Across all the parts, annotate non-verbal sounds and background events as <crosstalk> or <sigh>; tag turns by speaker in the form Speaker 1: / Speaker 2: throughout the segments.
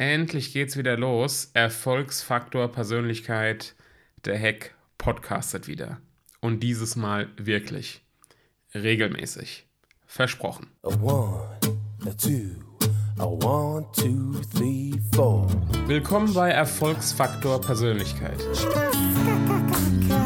Speaker 1: Endlich geht's wieder los. Erfolgsfaktor Persönlichkeit, der Hack podcastet wieder. Und dieses Mal wirklich. Regelmäßig. Versprochen. A one, a two, a one, two, three, four. Willkommen bei Erfolgsfaktor Persönlichkeit. <laughs>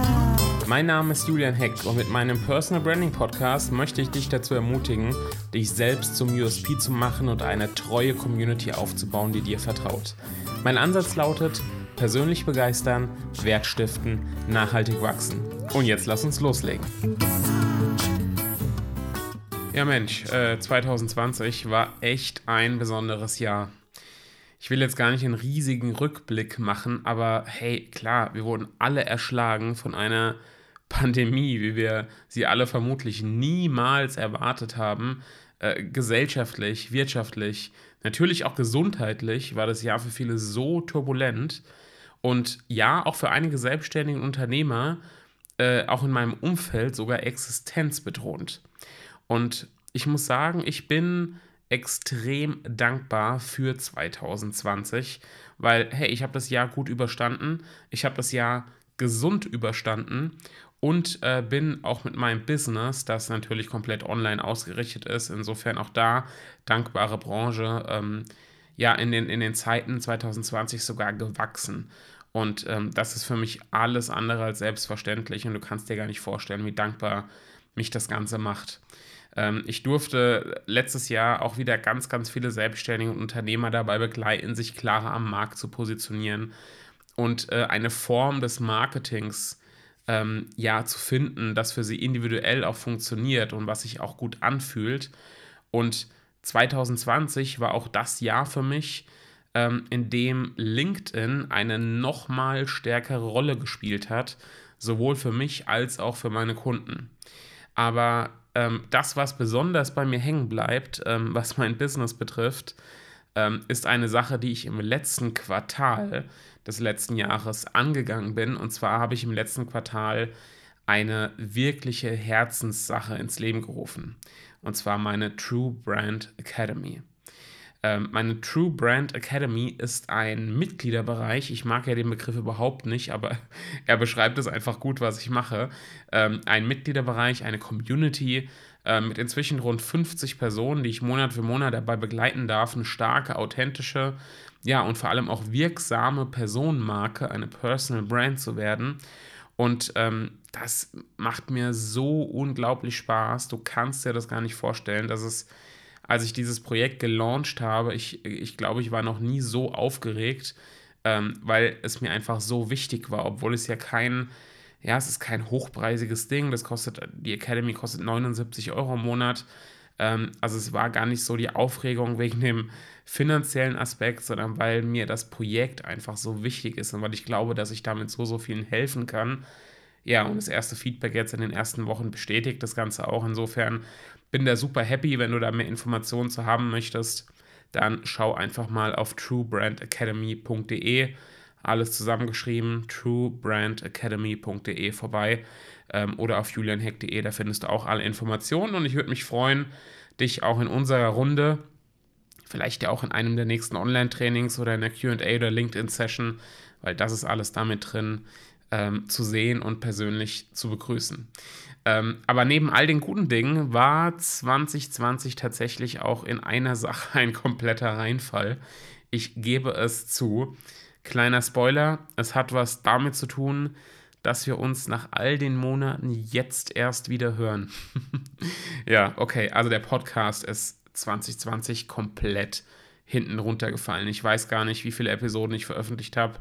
Speaker 1: Mein Name ist Julian Heck und mit meinem Personal Branding Podcast möchte ich dich dazu ermutigen, dich selbst zum USP zu machen und eine treue Community aufzubauen, die dir vertraut. Mein Ansatz lautet, persönlich begeistern, Wert stiften, nachhaltig wachsen. Und jetzt lass uns loslegen. Ja Mensch, äh, 2020 war echt ein besonderes Jahr. Ich will jetzt gar nicht einen riesigen Rückblick machen, aber hey, klar, wir wurden alle erschlagen von einer Pandemie, wie wir sie alle vermutlich niemals erwartet haben, äh, gesellschaftlich, wirtschaftlich, natürlich auch gesundheitlich, war das Jahr für viele so turbulent. Und ja, auch für einige selbstständige Unternehmer, äh, auch in meinem Umfeld, sogar existenzbedrohend. Und ich muss sagen, ich bin extrem dankbar für 2020, weil, hey, ich habe das Jahr gut überstanden, ich habe das Jahr gesund überstanden und äh, bin auch mit meinem Business, das natürlich komplett online ausgerichtet ist, insofern auch da dankbare Branche, ähm, ja, in den, in den Zeiten 2020 sogar gewachsen. Und ähm, das ist für mich alles andere als selbstverständlich und du kannst dir gar nicht vorstellen, wie dankbar mich das Ganze macht. Ähm, ich durfte letztes Jahr auch wieder ganz, ganz viele selbstständige Unternehmer dabei begleiten, sich klarer am Markt zu positionieren und äh, eine Form des Marketings ähm, ja zu finden, das für sie individuell auch funktioniert und was sich auch gut anfühlt. Und 2020 war auch das Jahr für mich, ähm, in dem LinkedIn eine nochmal stärkere Rolle gespielt hat, sowohl für mich als auch für meine Kunden. Aber ähm, das, was besonders bei mir hängen bleibt, ähm, was mein Business betrifft, ähm, ist eine Sache, die ich im letzten Quartal des letzten Jahres angegangen bin. Und zwar habe ich im letzten Quartal eine wirkliche Herzenssache ins Leben gerufen. Und zwar meine True Brand Academy. Ähm, meine True Brand Academy ist ein Mitgliederbereich. Ich mag ja den Begriff überhaupt nicht, aber <laughs> er beschreibt es einfach gut, was ich mache. Ähm, ein Mitgliederbereich, eine Community, äh, mit inzwischen rund 50 Personen, die ich Monat für Monat dabei begleiten darf, eine starke, authentische, ja, und vor allem auch wirksame Personenmarke, eine Personal Brand zu werden. Und ähm, das macht mir so unglaublich Spaß. Du kannst dir das gar nicht vorstellen, dass es, als ich dieses Projekt gelauncht habe, ich, ich glaube, ich war noch nie so aufgeregt, ähm, weil es mir einfach so wichtig war, obwohl es ja kein ja, es ist kein hochpreisiges Ding. Das kostet, die Academy kostet 79 Euro im Monat. Ähm, also es war gar nicht so die Aufregung wegen dem finanziellen Aspekt, sondern weil mir das Projekt einfach so wichtig ist und weil ich glaube, dass ich damit so, so vielen helfen kann. Ja, und das erste Feedback jetzt in den ersten Wochen bestätigt das Ganze auch. Insofern bin da super happy, wenn du da mehr Informationen zu haben möchtest. Dann schau einfach mal auf truebrandacademy.de alles zusammengeschrieben, truebrandacademy.de vorbei ähm, oder auf julianheck.de, da findest du auch alle Informationen und ich würde mich freuen, dich auch in unserer Runde, vielleicht ja auch in einem der nächsten Online-Trainings oder in der QA oder LinkedIn-Session, weil das ist alles damit drin, ähm, zu sehen und persönlich zu begrüßen. Ähm, aber neben all den guten Dingen war 2020 tatsächlich auch in einer Sache ein kompletter Reinfall. Ich gebe es zu. Kleiner Spoiler, es hat was damit zu tun, dass wir uns nach all den Monaten jetzt erst wieder hören. <laughs> ja, okay, also der Podcast ist 2020 komplett hinten runtergefallen. Ich weiß gar nicht, wie viele Episoden ich veröffentlicht habe.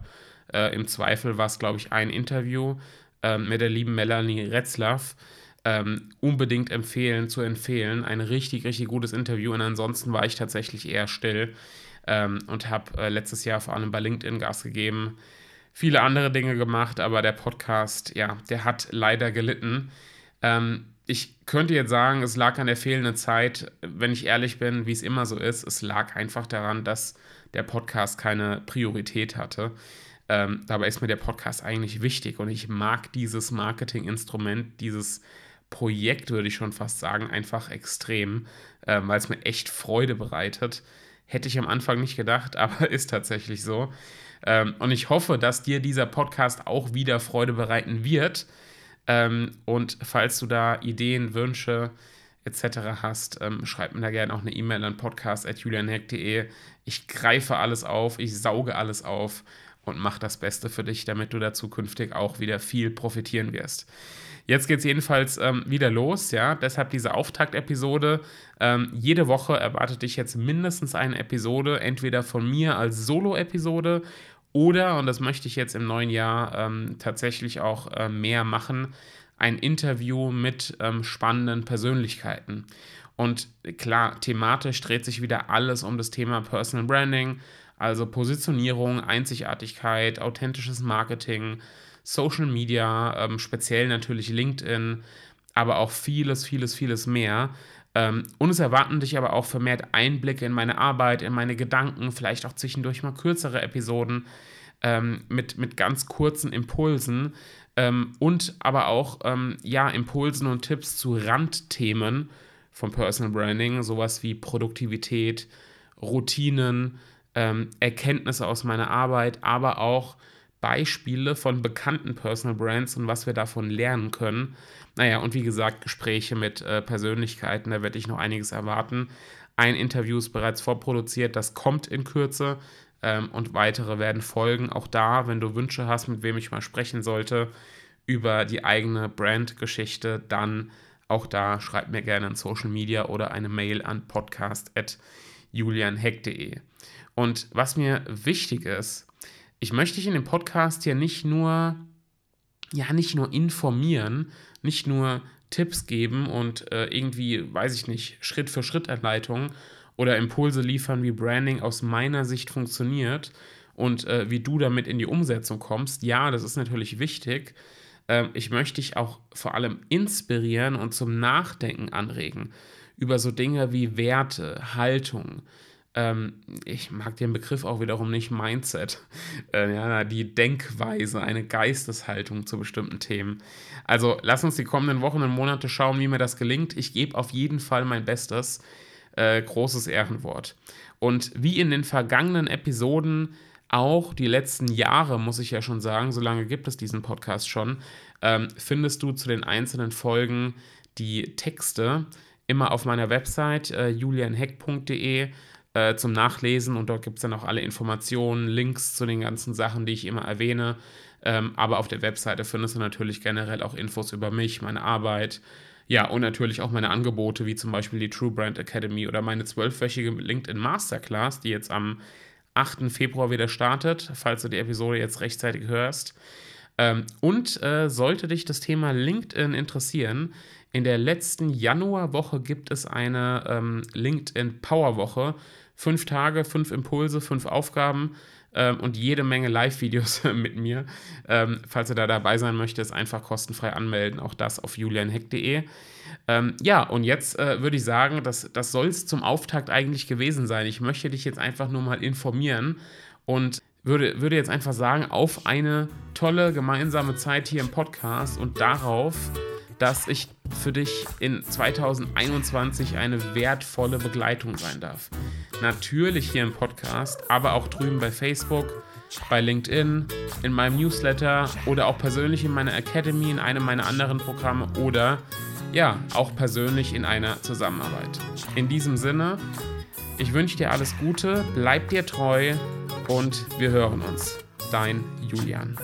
Speaker 1: Äh, Im Zweifel war es, glaube ich, ein Interview äh, mit der lieben Melanie Retzlaff. Ähm, unbedingt empfehlen, zu empfehlen. Ein richtig, richtig gutes Interview. Und ansonsten war ich tatsächlich eher still ähm, und habe äh, letztes Jahr vor allem bei LinkedIn Gas gegeben, viele andere Dinge gemacht, aber der Podcast, ja, der hat leider gelitten. Ähm, ich könnte jetzt sagen, es lag an der fehlenden Zeit. Wenn ich ehrlich bin, wie es immer so ist, es lag einfach daran, dass der Podcast keine Priorität hatte. Ähm, dabei ist mir der Podcast eigentlich wichtig und ich mag dieses Marketinginstrument, dieses Projekt, würde ich schon fast sagen, einfach extrem, äh, weil es mir echt Freude bereitet Hätte ich am Anfang nicht gedacht, <laughs> aber ist tatsächlich so. Ähm, und ich hoffe, dass dir dieser Podcast auch wieder Freude bereiten wird. Ähm, und falls du da Ideen, Wünsche etc. hast, ähm, schreib mir da gerne auch eine E-Mail an podcast.julianheck.de. Ich greife alles auf, ich sauge alles auf und mache das Beste für dich, damit du da zukünftig auch wieder viel profitieren wirst. Jetzt geht es jedenfalls ähm, wieder los, ja. Deshalb diese Auftaktepisode. Ähm, jede Woche erwartet dich jetzt mindestens eine Episode, entweder von mir als Solo-Episode oder, und das möchte ich jetzt im neuen Jahr ähm, tatsächlich auch äh, mehr machen, ein Interview mit ähm, spannenden Persönlichkeiten. Und klar, thematisch dreht sich wieder alles um das Thema Personal Branding, also Positionierung, Einzigartigkeit, authentisches Marketing, Social Media, ähm, speziell natürlich LinkedIn, aber auch vieles, vieles, vieles mehr. Ähm, und es erwarten dich aber auch vermehrt Einblicke in meine Arbeit, in meine Gedanken, vielleicht auch zwischendurch mal kürzere Episoden ähm, mit, mit ganz kurzen Impulsen ähm, und aber auch ähm, ja, Impulsen und Tipps zu Randthemen vom Personal Branding, sowas wie Produktivität, Routinen, ähm, Erkenntnisse aus meiner Arbeit, aber auch Beispiele von bekannten Personal Brands und was wir davon lernen können. Naja, und wie gesagt, Gespräche mit äh, Persönlichkeiten, da werde ich noch einiges erwarten. Ein Interview ist bereits vorproduziert, das kommt in Kürze ähm, und weitere werden folgen. Auch da, wenn du Wünsche hast, mit wem ich mal sprechen sollte über die eigene Brandgeschichte, dann auch da schreib mir gerne in Social Media oder eine Mail an podcast.julianheck.de. Und was mir wichtig ist, ich möchte dich in dem Podcast hier nicht nur, ja, nicht nur informieren, nicht nur Tipps geben und äh, irgendwie, weiß ich nicht, Schritt für Schritt Anleitungen oder Impulse liefern, wie Branding aus meiner Sicht funktioniert und äh, wie du damit in die Umsetzung kommst. Ja, das ist natürlich wichtig. Äh, ich möchte dich auch vor allem inspirieren und zum Nachdenken anregen über so Dinge wie Werte, Haltung, ähm, ich mag den Begriff auch wiederum nicht, Mindset, <laughs> äh, ja, die Denkweise, eine Geisteshaltung zu bestimmten Themen. Also lass uns die kommenden Wochen und Monate schauen, wie mir das gelingt. Ich gebe auf jeden Fall mein Bestes. Äh, großes Ehrenwort. Und wie in den vergangenen Episoden auch die letzten Jahre, muss ich ja schon sagen, so lange gibt es diesen Podcast schon, ähm, findest du zu den einzelnen Folgen die Texte immer auf meiner Website äh, julianheck.de äh, zum Nachlesen und dort gibt es dann auch alle Informationen, Links zu den ganzen Sachen, die ich immer erwähne. Ähm, aber auf der Webseite findest du natürlich generell auch Infos über mich, meine Arbeit. Ja, und natürlich auch meine Angebote, wie zum Beispiel die True Brand Academy oder meine zwölfwöchige LinkedIn Masterclass, die jetzt am 8. Februar wieder startet, falls du die Episode jetzt rechtzeitig hörst. Ähm, und äh, sollte dich das Thema LinkedIn interessieren, in der letzten Januarwoche gibt es eine ähm, LinkedIn Powerwoche fünf Tage, fünf Impulse, fünf Aufgaben ähm, und jede Menge Live-Videos <laughs> mit mir. Ähm, falls du da dabei sein möchtest, einfach kostenfrei anmelden. Auch das auf julianheck.de. Ähm, ja, und jetzt äh, würde ich sagen, das, das soll es zum Auftakt eigentlich gewesen sein. Ich möchte dich jetzt einfach nur mal informieren und würde, würde jetzt einfach sagen, auf eine tolle gemeinsame Zeit hier im Podcast und darauf, dass ich für dich in 2021 eine wertvolle Begleitung sein darf. Natürlich hier im Podcast, aber auch drüben bei Facebook, bei LinkedIn, in meinem Newsletter oder auch persönlich in meiner Academy, in einem meiner anderen Programme oder ja, auch persönlich in einer Zusammenarbeit. In diesem Sinne, ich wünsche dir alles Gute, bleib dir treu und wir hören uns. Dein Julian.